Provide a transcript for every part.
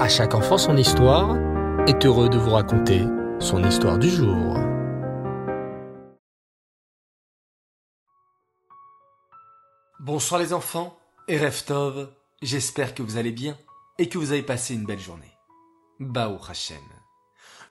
À chaque enfant son histoire est heureux de vous raconter son histoire du jour. Bonsoir les enfants et Reftov, j'espère que vous allez bien et que vous avez passé une belle journée. Bao Hashem.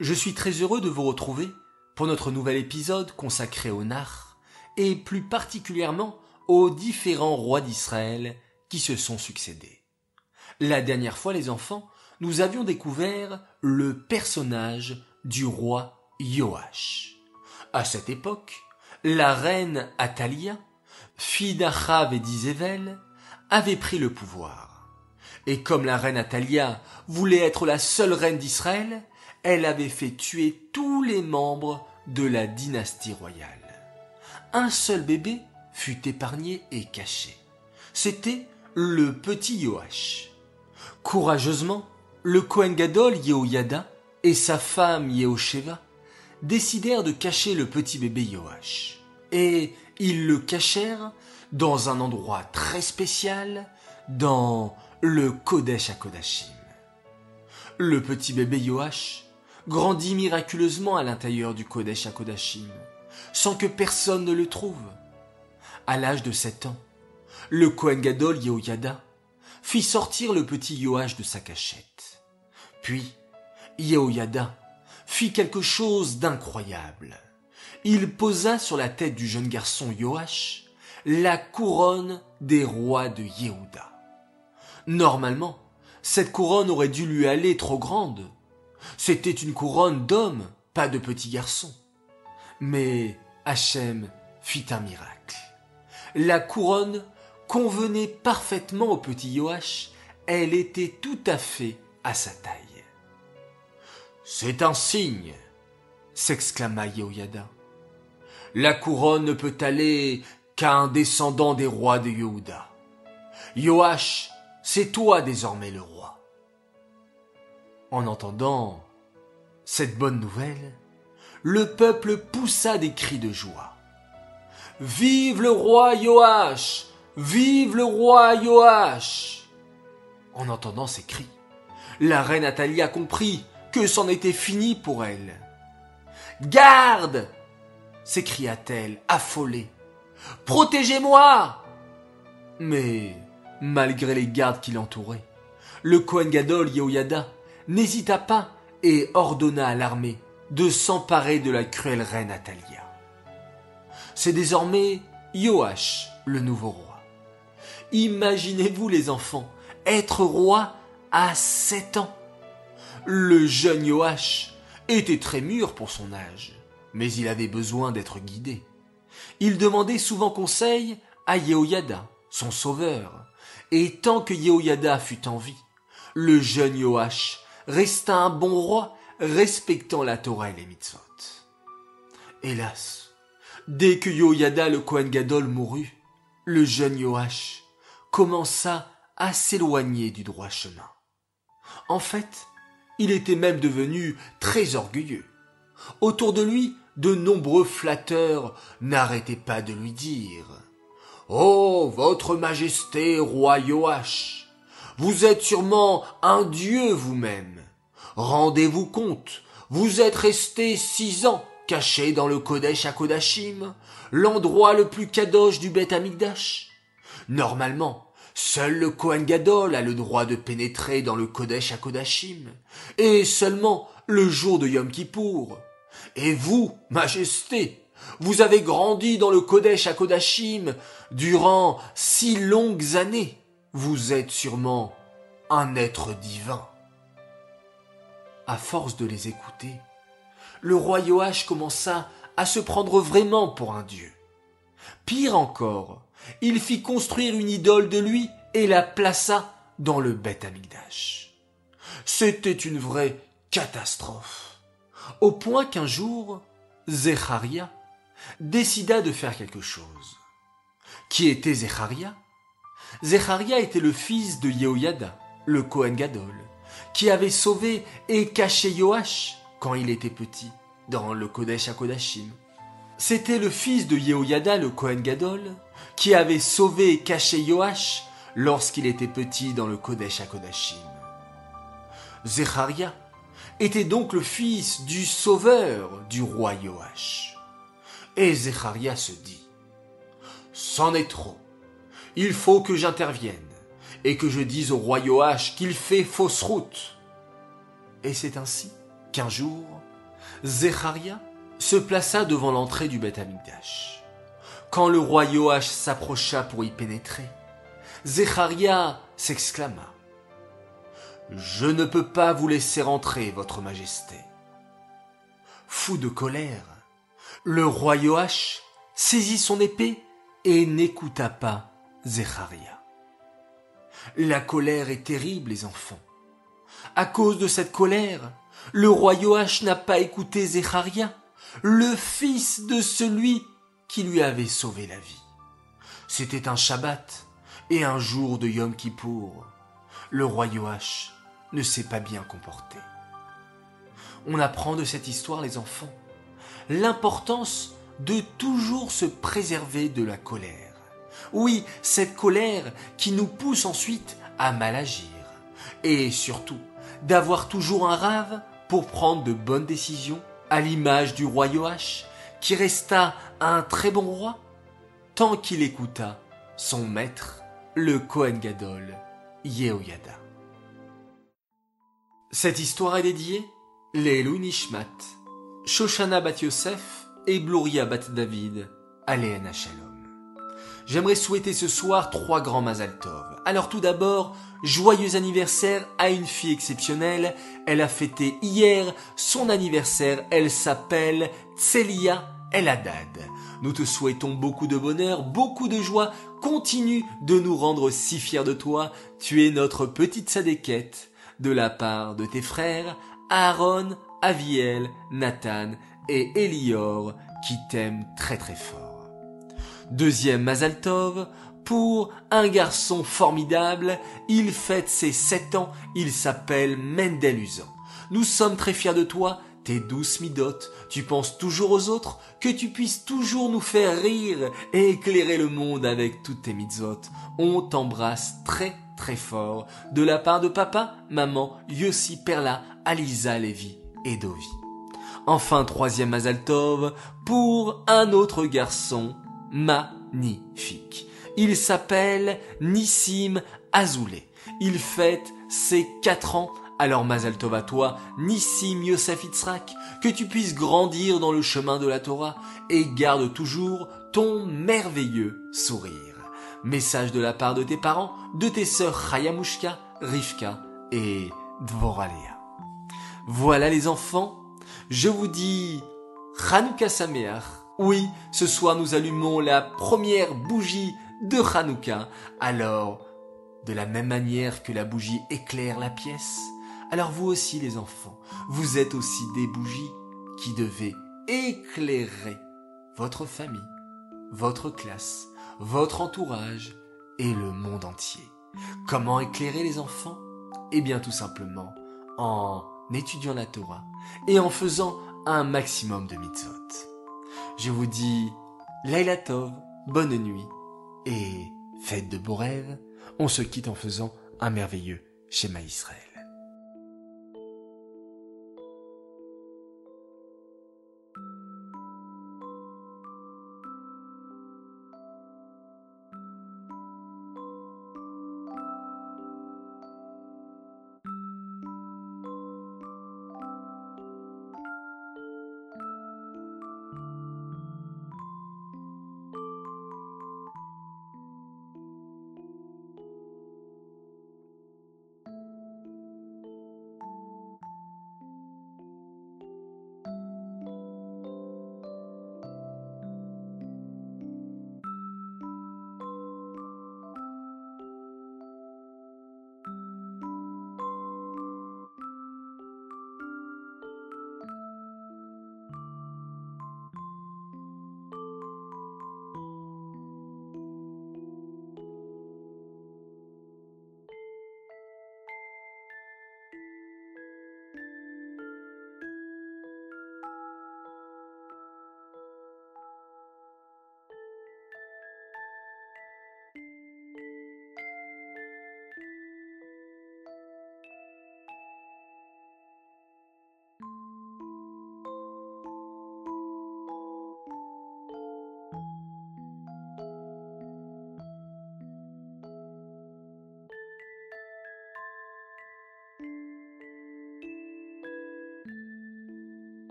Je suis très heureux de vous retrouver pour notre nouvel épisode consacré au Nar et plus particulièrement aux différents rois d'Israël qui se sont succédés. La dernière fois les enfants, nous avions découvert le personnage du roi Joach. À cette époque, la reine Atalia, fille d'Achav et d'Isével, avait pris le pouvoir. Et comme la reine Atalia voulait être la seule reine d'Israël, elle avait fait tuer tous les membres de la dynastie royale. Un seul bébé fut épargné et caché. C'était le petit Joach. Courageusement, le Kohen Gadol Yehoyada et sa femme Yehosheva décidèrent de cacher le petit bébé Joach. Et ils le cachèrent dans un endroit très spécial, dans le Kodesh Kodashim. Le petit bébé Joach grandit miraculeusement à l'intérieur du Kodesh Kodashim, sans que personne ne le trouve. À l'âge de sept ans, le Kohen Gadol Yehoyada fit sortir le petit Joach de sa cachette. Puis, Yehoyada fit quelque chose d'incroyable. Il posa sur la tête du jeune garçon Joach la couronne des rois de Yehuda. Normalement, cette couronne aurait dû lui aller trop grande. C'était une couronne d'homme, pas de petit garçon. Mais Hachem fit un miracle. La couronne convenait parfaitement au petit Joach, elle était tout à fait à sa taille. C'est un signe, s'exclama Yehoyada. La couronne ne peut aller qu'à un descendant des rois de Yehuda. Joach, c'est toi désormais le roi. En entendant cette bonne nouvelle, le peuple poussa des cris de joie. Vive le roi Joach Vive le roi Joach En entendant ces cris, la reine Atalia comprit c'en était fini pour elle. Garde s'écria-t-elle, affolée. Protégez-moi Mais, malgré les gardes qui l'entouraient, le Kohen Gadol Yehoyada n'hésita pas et ordonna à l'armée de s'emparer de la cruelle reine Atalia. C'est désormais Joach, le nouveau roi. Imaginez-vous les enfants, être roi à sept ans. Le jeune Joach était très mûr pour son âge, mais il avait besoin d'être guidé. Il demandait souvent conseil à Yehoyada, son sauveur, et tant que Yehoyada fut en vie, le jeune Joach resta un bon roi respectant la Torah et les mitzvot. Hélas, dès que Yehoyada le Kohen Gadol mourut, le jeune Joach commença à s'éloigner du droit chemin. En fait, il était même devenu très orgueilleux. Autour de lui, de nombreux flatteurs n'arrêtaient pas de lui dire Oh, votre majesté, roi Joach, vous êtes sûrement un dieu vous-même. Rendez-vous compte, vous êtes resté six ans caché dans le Kodesh à Kodashim, l'endroit le plus kadosh du Beth Amikdash. Normalement, Seul le Kohen Gadol a le droit de pénétrer dans le Kodesh à Kodashim, et seulement le jour de Yom Kippour. Et vous, Majesté, vous avez grandi dans le Kodesh à Kodashim durant six longues années. Vous êtes sûrement un être divin. À force de les écouter, le roi Joach commença à se prendre vraiment pour un dieu. Pire encore, il fit construire une idole de lui et la plaça dans le Beth Amikdash. C'était une vraie catastrophe. Au point qu'un jour, Zecharia décida de faire quelque chose. Qui était Zecharia Zecharia était le fils de Yehoyada, le Kohen Gadol, qui avait sauvé et caché Joach quand il était petit, dans le Kodesh à Kodashim. C'était le fils de Yehoyada, le Kohen Gadol, qui avait sauvé et caché Joach lorsqu'il était petit dans le Kodesh à Kodashim. Zecharia, était donc le fils du sauveur du roi Joach. Et Zecharia se dit, C'en est trop. Il faut que j'intervienne et que je dise au roi Joach qu'il fait fausse route. Et c'est ainsi qu'un jour, Zecharia se plaça devant l'entrée du Beth Amikdash. Quand le roi Joach s'approcha pour y pénétrer, Zecharia s'exclama. Je ne peux pas vous laisser rentrer, votre majesté. Fou de colère, le roi Joach saisit son épée et n'écouta pas Zecharia. La colère est terrible, les enfants. À cause de cette colère, le roi Joach n'a pas écouté Zecharia, le fils de celui qui lui avait sauvé la vie. C'était un Shabbat et un jour de Yom Kippour. Le roi Joach ne s'est pas bien comporté. On apprend de cette histoire, les enfants, l'importance de toujours se préserver de la colère. Oui, cette colère qui nous pousse ensuite à mal agir. Et surtout, d'avoir toujours un rave pour prendre de bonnes décisions, à l'image du roi Joach, qui resta un très bon roi, tant qu'il écouta son maître, le Kohen Gadol, Yehoyada. Cette histoire est dédiée Lélu Nishmat, Shoshana Bat Yosef et Bluria Bat David, Shalom. J'aimerais souhaiter ce soir trois grands Mazal Tov. Alors tout d'abord, joyeux anniversaire à une fille exceptionnelle. Elle a fêté hier son anniversaire. Elle s'appelle Tselia El Haddad. Nous te souhaitons beaucoup de bonheur, beaucoup de joie. Continue de nous rendre si fiers de toi. Tu es notre petite sadéquette de la part de tes frères Aaron, Aviel, Nathan et Elior qui t'aiment très très fort. Deuxième Mazaltov, pour un garçon formidable, il fête ses sept ans, il s'appelle Mendel Nous sommes très fiers de toi, tes douces midotes, tu penses toujours aux autres, que tu puisses toujours nous faire rire et éclairer le monde avec toutes tes mitzvot. On t'embrasse très très fort. De la part de papa, maman, Yossi, Perla, Alisa, Lévi et Dovi. Enfin, troisième Mazaltov, pour un autre garçon magnifique. Il s'appelle Nissim Azoulay. Il fête ses quatre ans. Alors Mazaltov à toi, Nissim Yosef Itzrak, que tu puisses grandir dans le chemin de la Torah et garde toujours ton merveilleux sourire. Message de la part de tes parents, de tes sœurs Chayamushka, Rivka et Dvoralea. Voilà les enfants, je vous dis Hanouka Sameach. Oui, ce soir nous allumons la première bougie de Hanouka. Alors, de la même manière que la bougie éclaire la pièce, alors vous aussi les enfants, vous êtes aussi des bougies qui devez éclairer votre famille, votre classe, votre entourage et le monde entier. Comment éclairer les enfants? Eh bien tout simplement en étudiant la Torah et en faisant un maximum de mitzvot. Je vous dis Laila Tov, bonne nuit et faites de beaux rêves. On se quitte en faisant un merveilleux schéma Israël.